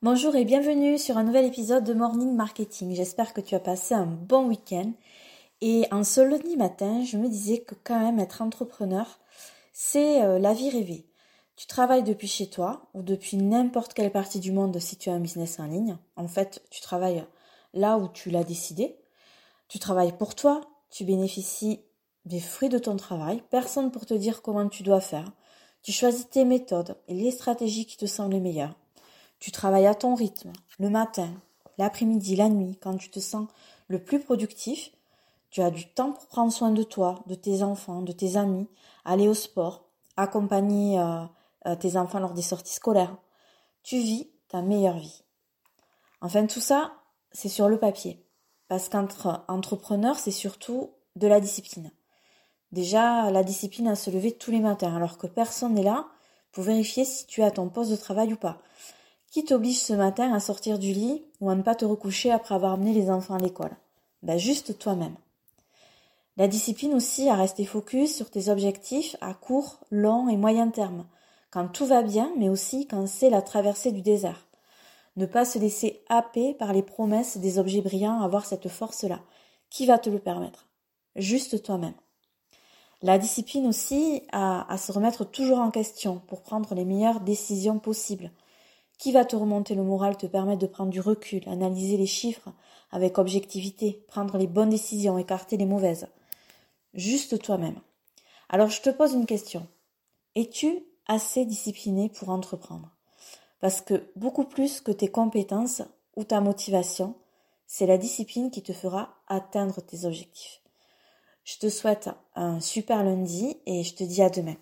Bonjour et bienvenue sur un nouvel épisode de Morning Marketing. J'espère que tu as passé un bon week-end. Et en ce lundi matin, je me disais que quand même être entrepreneur, c'est euh, la vie rêvée. Tu travailles depuis chez toi ou depuis n'importe quelle partie du monde si tu as un business en ligne. En fait, tu travailles là où tu l'as décidé. Tu travailles pour toi, tu bénéficies des fruits de ton travail, personne pour te dire comment tu dois faire. Tu choisis tes méthodes et les stratégies qui te semblent les meilleures. Tu travailles à ton rythme, le matin, l'après-midi, la nuit, quand tu te sens le plus productif. Tu as du temps pour prendre soin de toi, de tes enfants, de tes amis, aller au sport, accompagner euh, euh, tes enfants lors des sorties scolaires. Tu vis ta meilleure vie. Enfin, tout ça, c'est sur le papier. Parce qu'entre entrepreneurs, c'est surtout de la discipline. Déjà, la discipline à se lever tous les matins, alors que personne n'est là pour vérifier si tu as ton poste de travail ou pas. Qui t'oblige ce matin à sortir du lit ou à ne pas te recoucher après avoir amené les enfants à l'école Ben juste toi-même. La discipline aussi à rester focus sur tes objectifs à court, long et moyen terme, quand tout va bien, mais aussi quand c'est la traversée du désert. Ne pas se laisser happer par les promesses des objets brillants, avoir cette force-là. Qui va te le permettre? Juste toi-même. La discipline aussi à, à se remettre toujours en question pour prendre les meilleures décisions possibles qui va te remonter le moral, te permettre de prendre du recul, analyser les chiffres avec objectivité, prendre les bonnes décisions, écarter les mauvaises. Juste toi-même. Alors je te pose une question. Es-tu assez discipliné pour entreprendre? Parce que beaucoup plus que tes compétences ou ta motivation, c'est la discipline qui te fera atteindre tes objectifs. Je te souhaite un super lundi et je te dis à demain.